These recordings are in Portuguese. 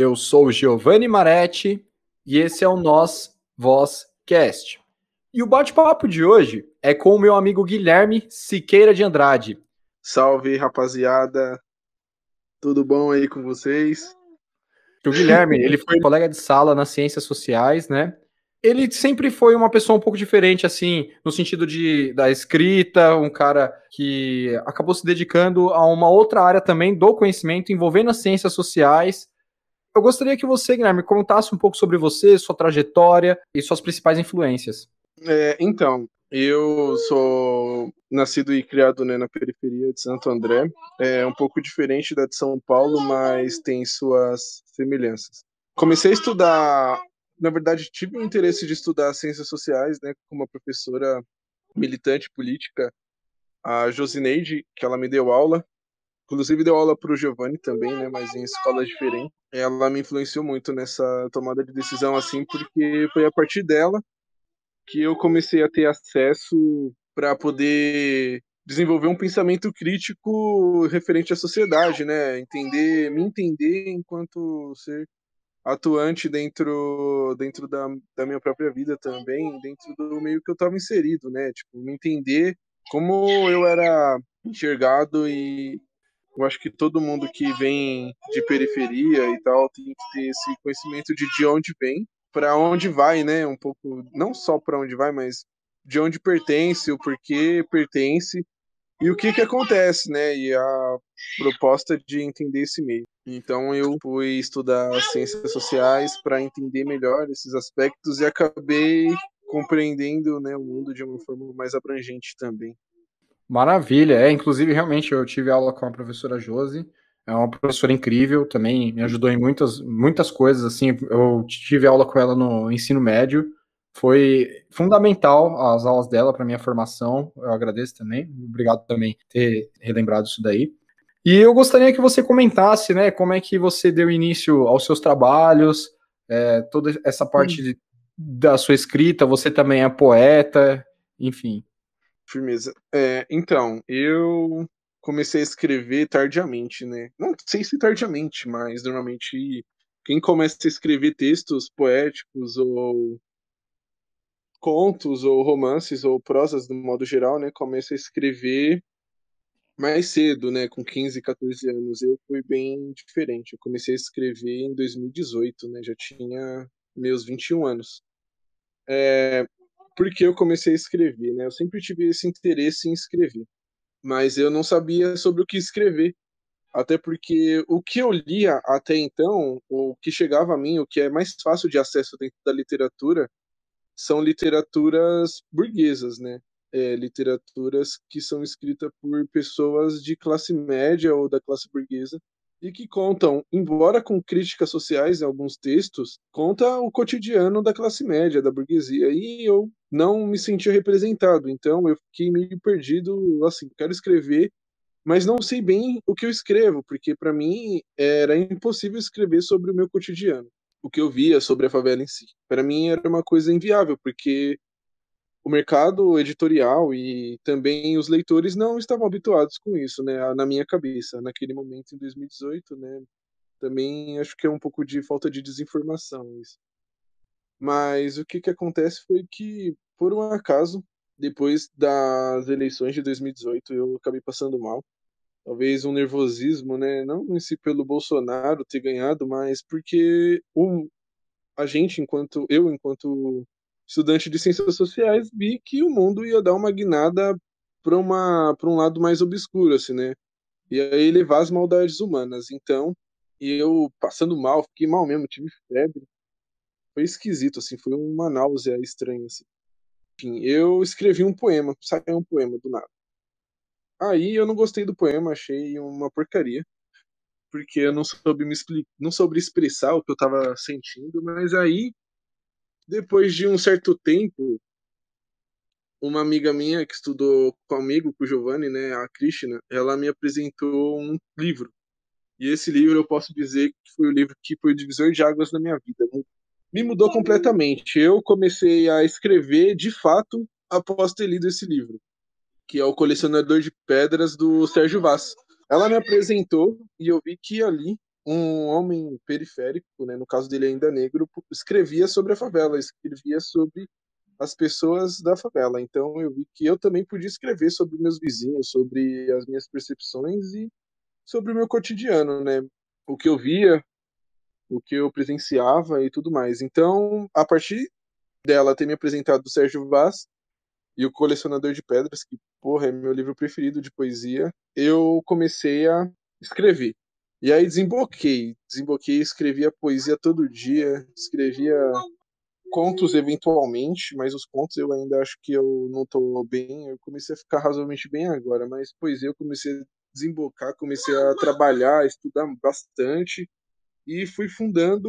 Eu sou Giovanni Maretti e esse é o Nós Voz Cast. E o bate-papo de hoje é com o meu amigo Guilherme Siqueira de Andrade. Salve, rapaziada. Tudo bom aí com vocês? O Guilherme, ele foi colega de sala nas ciências sociais, né? Ele sempre foi uma pessoa um pouco diferente, assim, no sentido de da escrita, um cara que acabou se dedicando a uma outra área também do conhecimento envolvendo as ciências sociais eu gostaria que você, Guilherme, contasse um pouco sobre você, sua trajetória e suas principais influências. É, então, eu sou nascido e criado né, na periferia de Santo André. É um pouco diferente da de São Paulo, mas tem suas semelhanças. Comecei a estudar, na verdade, tive o interesse de estudar ciências sociais, né, com uma professora militante política, a Josineide, que ela me deu aula. Inclusive deu aula para o Giovanni também, né? Mas em escolas diferentes. Ela me influenciou muito nessa tomada de decisão, assim, porque foi a partir dela que eu comecei a ter acesso para poder desenvolver um pensamento crítico referente à sociedade, né? Entender, me entender enquanto ser atuante dentro dentro da, da minha própria vida também, dentro do meio que eu estava inserido, né? Tipo, me entender como eu era enxergado e eu acho que todo mundo que vem de periferia e tal tem que ter esse conhecimento de de onde vem, para onde vai, né? Um pouco, não só para onde vai, mas de onde pertence, o porquê pertence e o que que acontece, né? E a proposta de entender esse meio. Então eu fui estudar ciências sociais para entender melhor esses aspectos e acabei compreendendo né, o mundo de uma forma mais abrangente também. Maravilha, é, inclusive realmente eu tive aula com a professora Josi, é uma professora incrível, também me ajudou em muitas, muitas coisas, assim, eu tive aula com ela no ensino médio, foi fundamental as aulas dela para minha formação, eu agradeço também, obrigado também por ter relembrado isso daí. E eu gostaria que você comentasse, né, como é que você deu início aos seus trabalhos, é, toda essa parte de, da sua escrita, você também é poeta, enfim. Firmeza. É, então, eu comecei a escrever tardiamente, né? Não sei se tardiamente, mas normalmente quem começa a escrever textos poéticos ou contos ou romances ou prosas do modo geral, né, começa a escrever mais cedo, né, com 15, 14 anos. Eu fui bem diferente. Eu comecei a escrever em 2018, né, já tinha meus 21 anos. É, porque eu comecei a escrever, né? Eu sempre tive esse interesse em escrever, mas eu não sabia sobre o que escrever. Até porque o que eu lia até então, o que chegava a mim, o que é mais fácil de acesso dentro da literatura, são literaturas burguesas, né? É, literaturas que são escritas por pessoas de classe média ou da classe burguesa e que contam, embora com críticas sociais em alguns textos, conta o cotidiano da classe média, da burguesia. E eu não me sentia representado, então eu fiquei meio perdido, assim, quero escrever, mas não sei bem o que eu escrevo, porque para mim era impossível escrever sobre o meu cotidiano, o que eu via sobre a favela em si. Para mim era uma coisa inviável, porque o mercado editorial e também os leitores não estavam habituados com isso, né, na minha cabeça, naquele momento em 2018, né, também acho que é um pouco de falta de desinformação isso. Mas o que que acontece foi que, por um acaso, depois das eleições de 2018, eu acabei passando mal. Talvez um nervosismo, né, não em si pelo Bolsonaro ter ganhado, mas porque o, a gente, enquanto eu, enquanto estudante de ciências sociais, vi que o mundo ia dar uma guinada para uma para um lado mais obscuro, assim, né? E aí levar as maldades humanas. Então, eu passando mal, fiquei mal mesmo, tive febre. Foi esquisito, assim, foi uma náusea estranha, assim. Enfim, eu escrevi um poema, saiu um poema do nada. Aí eu não gostei do poema, achei uma porcaria, porque eu não soube me explicar, não soube expressar o que eu tava sentindo, mas aí depois de um certo tempo, uma amiga minha que estudou comigo, com o Giovanni, né, a Krishna, ela me apresentou um livro. E esse livro eu posso dizer que foi o livro que foi o divisor de águas na minha vida. Me mudou completamente. Eu comecei a escrever de fato após ter lido esse livro, que é O Colecionador de Pedras do Sérgio Vaz. Ela me apresentou e eu vi que ali um homem periférico, né, no caso dele ainda negro, escrevia sobre a favela, escrevia sobre as pessoas da favela. Então eu vi que eu também podia escrever sobre meus vizinhos, sobre as minhas percepções e sobre o meu cotidiano, né? O que eu via, o que eu presenciava e tudo mais. Então, a partir dela ter me apresentado o Sérgio Vaz e o Colecionador de Pedras, que, porra, é meu livro preferido de poesia, eu comecei a escrever. E aí desemboquei, desemboquei, escrevia poesia todo dia, escrevia contos eventualmente, mas os contos eu ainda acho que eu não tô bem. Eu comecei a ficar razoavelmente bem agora, mas poesia eu comecei a desembocar, comecei a trabalhar, a estudar bastante e fui fundando,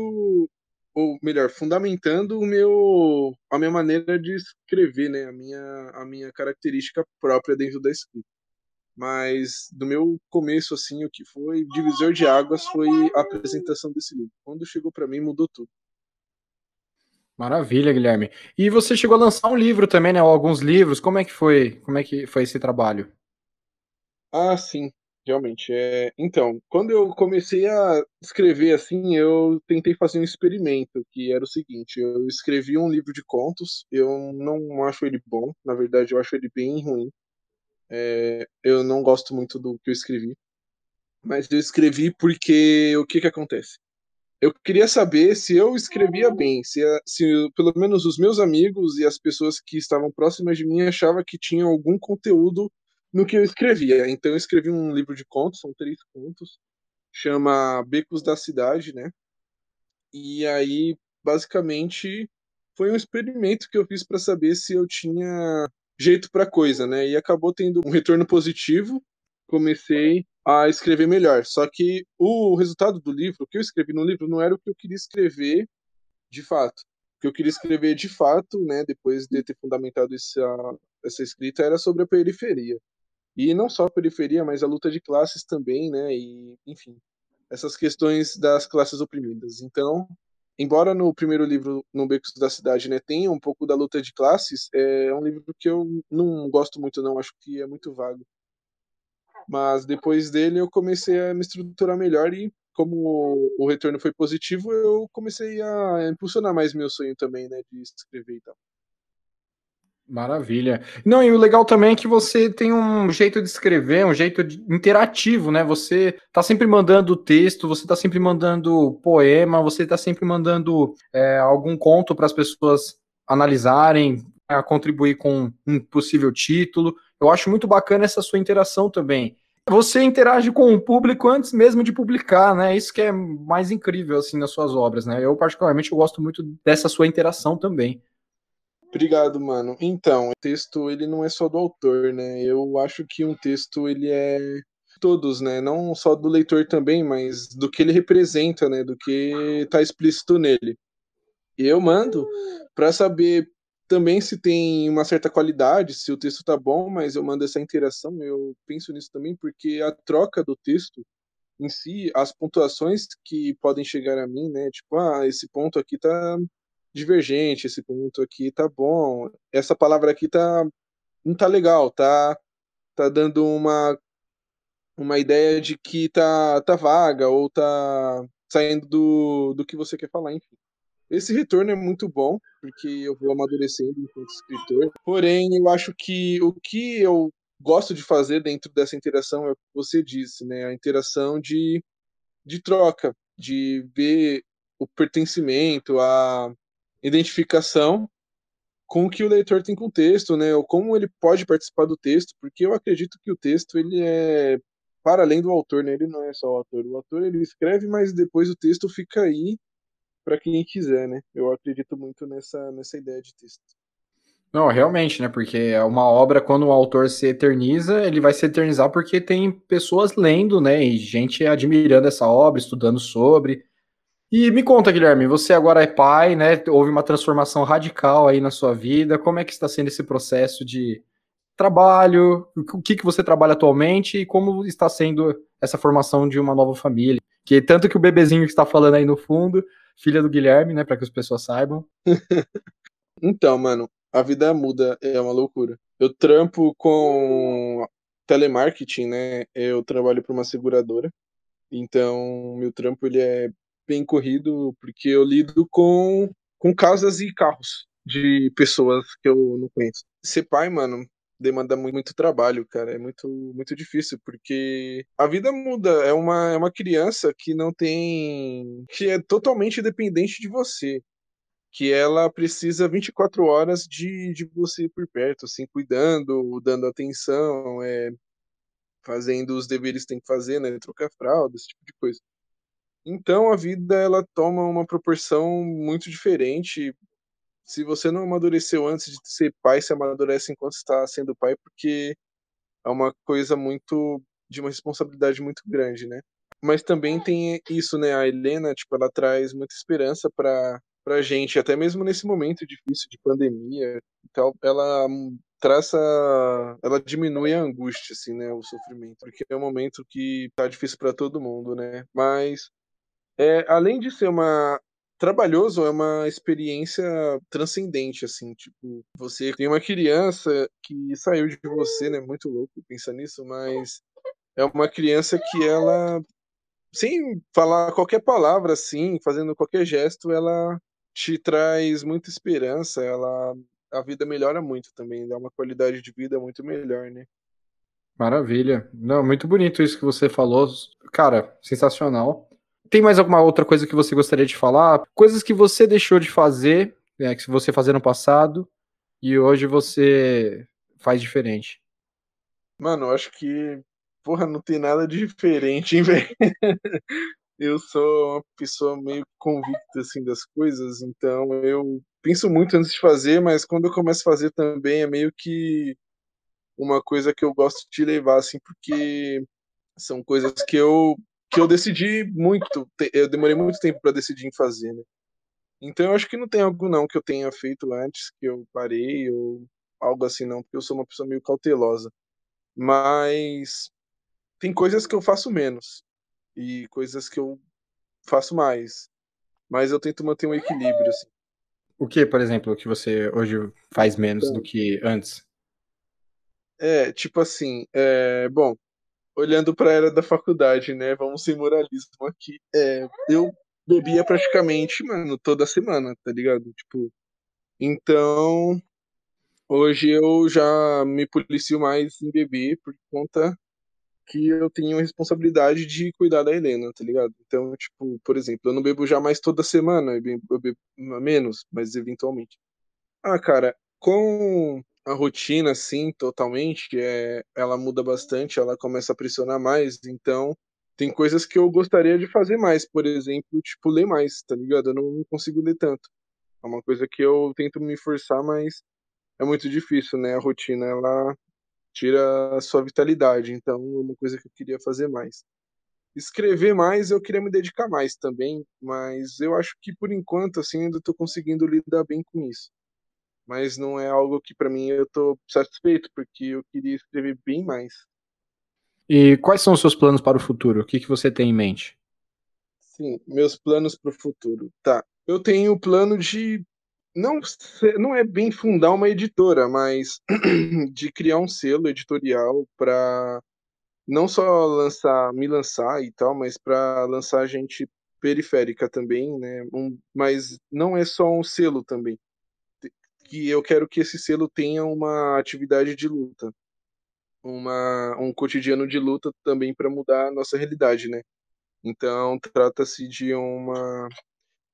ou melhor, fundamentando o meu, a minha maneira de escrever, né? A minha, a minha característica própria dentro da escrita. Mas do meu começo, assim, o que foi divisor de águas foi a apresentação desse livro. Quando chegou para mim, mudou tudo. Maravilha, Guilherme. E você chegou a lançar um livro também, né? Ou alguns livros. Como é que foi? Como é que foi esse trabalho? Ah, sim, realmente. É... Então, quando eu comecei a escrever assim, eu tentei fazer um experimento, que era o seguinte: eu escrevi um livro de contos. Eu não acho ele bom, na verdade, eu acho ele bem ruim. É... Eu não gosto muito do que eu escrevi, mas eu escrevi porque o que que acontece? eu queria saber se eu escrevia bem, se, se pelo menos os meus amigos e as pessoas que estavam próximas de mim achavam que tinha algum conteúdo no que eu escrevia. Então eu escrevi um livro de contos, são três contos, chama Becos da Cidade, né? E aí, basicamente, foi um experimento que eu fiz para saber se eu tinha jeito para coisa, né? E acabou tendo um retorno positivo. Comecei a escrever melhor. Só que o resultado do livro, o que eu escrevi no livro, não era o que eu queria escrever de fato. O que eu queria escrever de fato, né, depois de ter fundamentado essa, essa escrita, era sobre a periferia. E não só a periferia, mas a luta de classes também, né, e, enfim, essas questões das classes oprimidas. Então, embora no primeiro livro, No Becos da Cidade, né, tenha um pouco da luta de classes, é um livro que eu não gosto muito, não, acho que é muito vago. Mas depois dele eu comecei a me estruturar melhor e como o retorno foi positivo, eu comecei a impulsionar mais meu sonho também, né, de escrever e tal. Maravilha. Não, e o legal também é que você tem um jeito de escrever, um jeito de, interativo, né? Você tá sempre mandando texto, você tá sempre mandando poema, você tá sempre mandando é, algum conto para as pessoas analisarem, a contribuir com um possível título. Eu acho muito bacana essa sua interação também. Você interage com o público antes mesmo de publicar, né? Isso que é mais incrível assim nas suas obras, né? Eu particularmente eu gosto muito dessa sua interação também. Obrigado, mano. Então, o texto ele não é só do autor, né? Eu acho que um texto ele é todos, né? Não só do leitor também, mas do que ele representa, né? Do que tá explícito nele. E eu mando para saber também se tem uma certa qualidade, se o texto tá bom, mas eu mando essa interação, eu penso nisso também, porque a troca do texto em si, as pontuações que podem chegar a mim, né? Tipo, ah, esse ponto aqui tá divergente, esse ponto aqui tá bom, essa palavra aqui tá não tá legal, tá tá dando uma uma ideia de que tá tá vaga ou tá saindo do, do que você quer falar, enfim. Esse retorno é muito bom, porque eu vou amadurecendo enquanto escritor. Porém, eu acho que o que eu gosto de fazer dentro dessa interação é o que você disse, né? A interação de, de troca, de ver o pertencimento, a identificação com o que o leitor tem com o texto, né? Ou como ele pode participar do texto, porque eu acredito que o texto ele é para além do autor, né? Ele não é só o autor. O autor ele escreve, mas depois o texto fica aí para quem quiser, né? Eu acredito muito nessa, nessa ideia de texto. Não, realmente, né? Porque é uma obra, quando o autor se eterniza, ele vai se eternizar porque tem pessoas lendo, né? E gente admirando essa obra, estudando sobre. E me conta, Guilherme, você agora é pai, né? Houve uma transformação radical aí na sua vida. Como é que está sendo esse processo de trabalho? O que, que você trabalha atualmente e como está sendo essa formação de uma nova família? Que tanto que o bebezinho que está falando aí no fundo filha do Guilherme, né, para que as pessoas saibam. então, mano, a vida muda, é uma loucura. Eu trampo com telemarketing, né? Eu trabalho para uma seguradora. Então, meu trampo ele é bem corrido porque eu lido com, com casas e carros de pessoas que eu não conheço. Ser pai, mano, demanda muito trabalho, cara. É muito, muito difícil, porque a vida muda. É uma, é uma criança que não tem. que é totalmente dependente de você. Que ela precisa 24 horas de, de você por perto, assim, cuidando, dando atenção, é, fazendo os deveres que tem que fazer, né? Trocar fralda, esse tipo de coisa. Então a vida ela toma uma proporção muito diferente. Se você não amadureceu antes de ser pai, se amadurece enquanto está sendo pai, porque é uma coisa muito de uma responsabilidade muito grande, né? Mas também tem isso, né? A Helena, tipo, ela traz muita esperança para pra gente, até mesmo nesse momento difícil de pandemia e tal, ela traça, ela diminui a angústia, assim, né, o sofrimento, porque é um momento que tá difícil para todo mundo, né? Mas é, além de ser uma trabalhoso, é uma experiência transcendente, assim, tipo, você tem uma criança que saiu de você, né? Muito louco pensar nisso, mas é uma criança que ela, sem falar qualquer palavra, assim, fazendo qualquer gesto, ela te traz muita esperança, ela a vida melhora muito também, dá uma qualidade de vida muito melhor, né? Maravilha. Não, muito bonito isso que você falou. Cara, sensacional. Tem mais alguma outra coisa que você gostaria de falar? Coisas que você deixou de fazer, né, que você fazia no passado e hoje você faz diferente? Mano, eu acho que, porra, não tem nada de diferente, hein, velho? eu sou uma pessoa meio convicta, assim, das coisas, então eu penso muito antes de fazer, mas quando eu começo a fazer também é meio que uma coisa que eu gosto de levar, assim, porque são coisas que eu que eu decidi muito, eu demorei muito tempo para decidir em fazer, né? Então eu acho que não tem algo não que eu tenha feito antes que eu parei ou algo assim não, porque eu sou uma pessoa meio cautelosa. Mas tem coisas que eu faço menos e coisas que eu faço mais. Mas eu tento manter um equilíbrio assim. O que, por exemplo, que você hoje faz menos então, do que antes? É, tipo assim, é, bom, olhando para a era da faculdade, né? Vamos sem moralismo aqui. É, eu bebia praticamente, mano, toda semana, tá ligado? Tipo, então hoje eu já me policio mais em beber por conta que eu tenho a responsabilidade de cuidar da Helena, tá ligado? Então, tipo, por exemplo, eu não bebo já mais toda semana, eu bebo, eu bebo menos, mas eventualmente. Ah, cara, com a rotina, assim, totalmente, é, ela muda bastante, ela começa a pressionar mais, então tem coisas que eu gostaria de fazer mais, por exemplo, tipo, ler mais, tá ligado? Eu não consigo ler tanto. É uma coisa que eu tento me forçar, mas é muito difícil, né? A rotina, ela tira a sua vitalidade, então é uma coisa que eu queria fazer mais. Escrever mais, eu queria me dedicar mais também, mas eu acho que por enquanto, assim, ainda estou conseguindo lidar bem com isso mas não é algo que para mim eu tô satisfeito, porque eu queria escrever bem mais. E quais são os seus planos para o futuro? O que, que você tem em mente? Sim, meus planos para o futuro. Tá. Eu tenho o plano de não não é bem fundar uma editora, mas de criar um selo editorial para não só lançar, me lançar e tal, mas para lançar gente periférica também, né? Um, mas não é só um selo também que eu quero que esse selo tenha uma atividade de luta, uma, um cotidiano de luta também para mudar a nossa realidade, né? Então trata-se de uma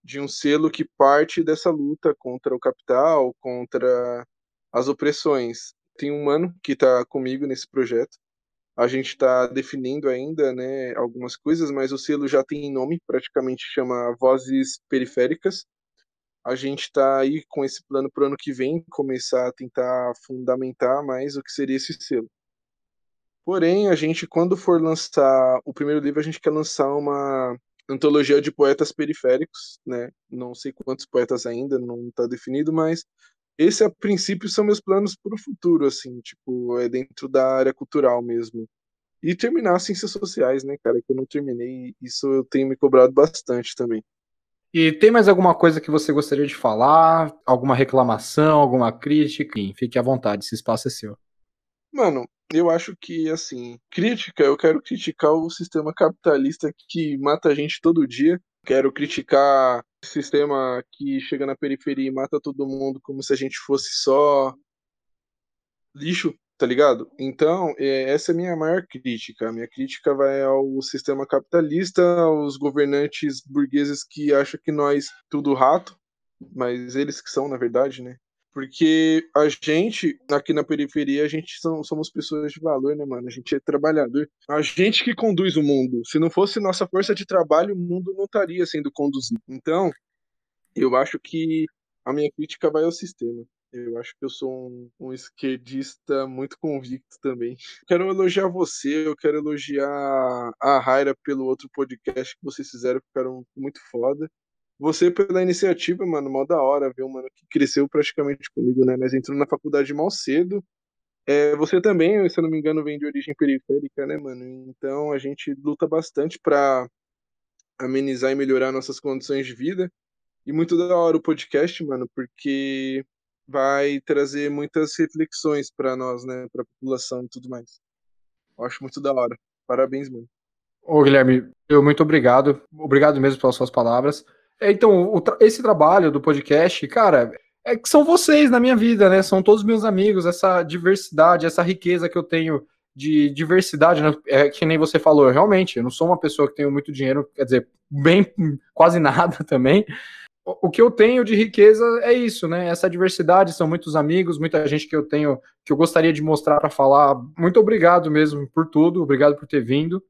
de um selo que parte dessa luta contra o capital, contra as opressões. Tem um mano que está comigo nesse projeto. A gente está definindo ainda, né, algumas coisas, mas o selo já tem nome, praticamente chama Vozes Periféricas a gente está aí com esse plano para o ano que vem começar a tentar fundamentar mais o que seria esse selo. Porém, a gente, quando for lançar o primeiro livro, a gente quer lançar uma antologia de poetas periféricos, né? Não sei quantos poetas ainda, não está definido, mas esse, a princípio, são meus planos para o futuro, assim, tipo, é dentro da área cultural mesmo. E terminar ciências sociais, né, cara, que eu não terminei, isso eu tenho me cobrado bastante também. E tem mais alguma coisa que você gostaria de falar? Alguma reclamação, alguma crítica? Enfim, fique à vontade, esse espaço é seu. Mano, eu acho que, assim, crítica, eu quero criticar o sistema capitalista que mata a gente todo dia. Quero criticar o sistema que chega na periferia e mata todo mundo como se a gente fosse só lixo, tá ligado? Então, é, essa é a minha maior crítica. A minha crítica vai ao sistema capitalista, aos governantes burgueses que acham que nós tudo rato, mas eles que são, na verdade, né? Porque a gente, aqui na periferia, a gente são, somos pessoas de valor, né, mano? A gente é trabalhador. A gente que conduz o mundo. Se não fosse nossa força de trabalho, o mundo não estaria sendo conduzido. Então, eu acho que a minha crítica vai ao sistema. Eu acho que eu sou um, um esquerdista muito convicto também. Quero elogiar você, eu quero elogiar a Raira pelo outro podcast que vocês fizeram, ficaram muito foda. Você pela iniciativa, mano, mó da hora, viu, mano, que cresceu praticamente comigo, né? Nós entramos na faculdade mal cedo. É, você também, se eu não me engano, vem de origem periférica, né, mano? Então a gente luta bastante pra amenizar e melhorar nossas condições de vida. E muito da hora o podcast, mano, porque vai trazer muitas reflexões para nós, né, para a população e tudo mais. Eu acho muito da hora. Parabéns, mano. Ô, Guilherme, eu muito obrigado. Obrigado mesmo pelas suas palavras. É, então, tra esse trabalho do podcast, cara, é que são vocês na minha vida, né? São todos meus amigos, essa diversidade, essa riqueza que eu tenho de diversidade, né? é que nem você falou, realmente, eu não sou uma pessoa que tenho muito dinheiro, quer dizer, bem quase nada também. O que eu tenho de riqueza é isso, né? Essa diversidade, são muitos amigos, muita gente que eu tenho, que eu gostaria de mostrar para falar. Muito obrigado mesmo por tudo, obrigado por ter vindo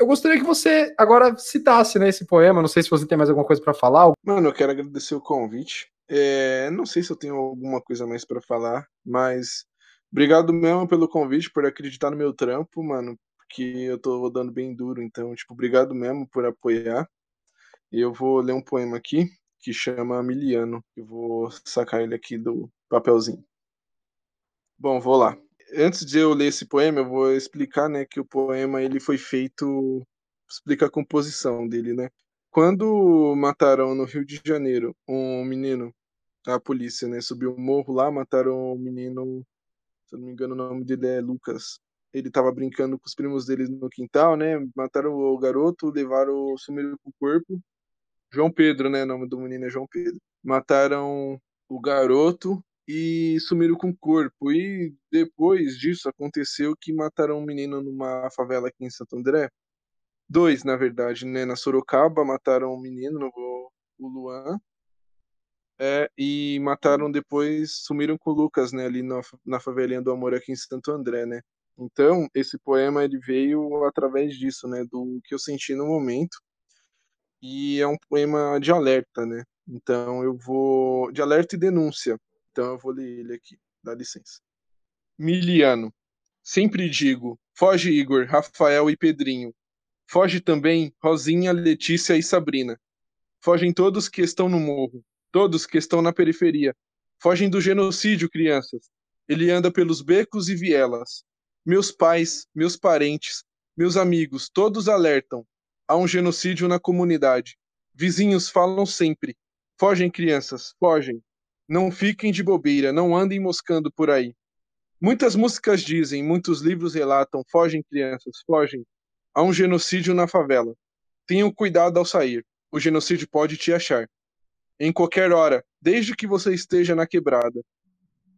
eu gostaria que você agora citasse né, esse poema. Não sei se você tem mais alguma coisa para falar. Mano, eu quero agradecer o convite. É, não sei se eu tenho alguma coisa mais para falar, mas obrigado mesmo pelo convite, por acreditar no meu trampo, mano, porque eu tô dando bem duro. Então, tipo, obrigado mesmo por apoiar. E eu vou ler um poema aqui que chama Miliano. Eu vou sacar ele aqui do papelzinho. Bom, vou lá antes de eu ler esse poema, eu vou explicar, né, que o poema ele foi feito explica a composição dele, né? Quando mataram no Rio de Janeiro um menino, a polícia, né, subiu o morro lá, mataram um menino, se eu não me engano, o nome dele é Lucas. Ele tava brincando com os primos dele no quintal, né? Mataram o garoto, levaram, sumiram com o corpo. João Pedro, né? O nome do menino é João Pedro. Mataram o garoto e sumiram com o corpo. E depois disso aconteceu que mataram um menino numa favela aqui em Santo André. Dois, na verdade, né? Na Sorocaba mataram um menino, o Luan. É, e mataram depois, sumiram com o Lucas, né? Ali na, na favelinha do Amor aqui em Santo André, né? Então, esse poema ele veio através disso, né? Do que eu senti no momento. E é um poema de alerta, né? Então eu vou. de alerta e denúncia então eu vou ler ele aqui, dá licença. Miliano. Sempre digo, foge Igor, Rafael e Pedrinho. Foge também Rosinha, Letícia e Sabrina. Fogem todos que estão no morro, todos que estão na periferia. Fogem do genocídio, crianças. Ele anda pelos becos e vielas. Meus pais, meus parentes, meus amigos, todos alertam. Há um genocídio na comunidade. Vizinhos falam sempre. Fogem, crianças, fogem. Não fiquem de bobeira, não andem moscando por aí. Muitas músicas dizem, muitos livros relatam: fogem, crianças, fogem. Há um genocídio na favela. Tenham cuidado ao sair. O genocídio pode te achar. Em qualquer hora, desde que você esteja na quebrada.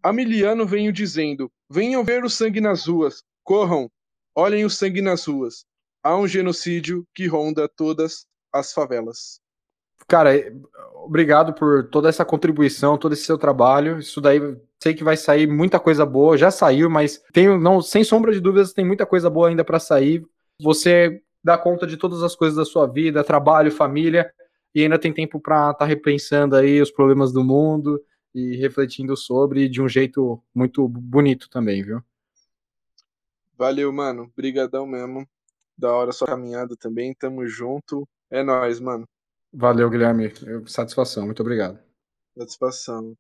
Amiliano venho dizendo: venham ver o sangue nas ruas. Corram, olhem o sangue nas ruas. Há um genocídio que ronda todas as favelas. Cara, obrigado por toda essa contribuição, todo esse seu trabalho. Isso daí sei que vai sair muita coisa boa, já saiu, mas tenho não, sem sombra de dúvidas, tem muita coisa boa ainda para sair. Você dá conta de todas as coisas da sua vida, trabalho, família, e ainda tem tempo para estar tá repensando aí os problemas do mundo e refletindo sobre de um jeito muito bonito também, viu? Valeu, mano. Brigadão mesmo. Da hora sua caminhada também. Tamo junto. É nós, mano. Valeu, Guilherme. Satisfação. Muito obrigado. Satisfação.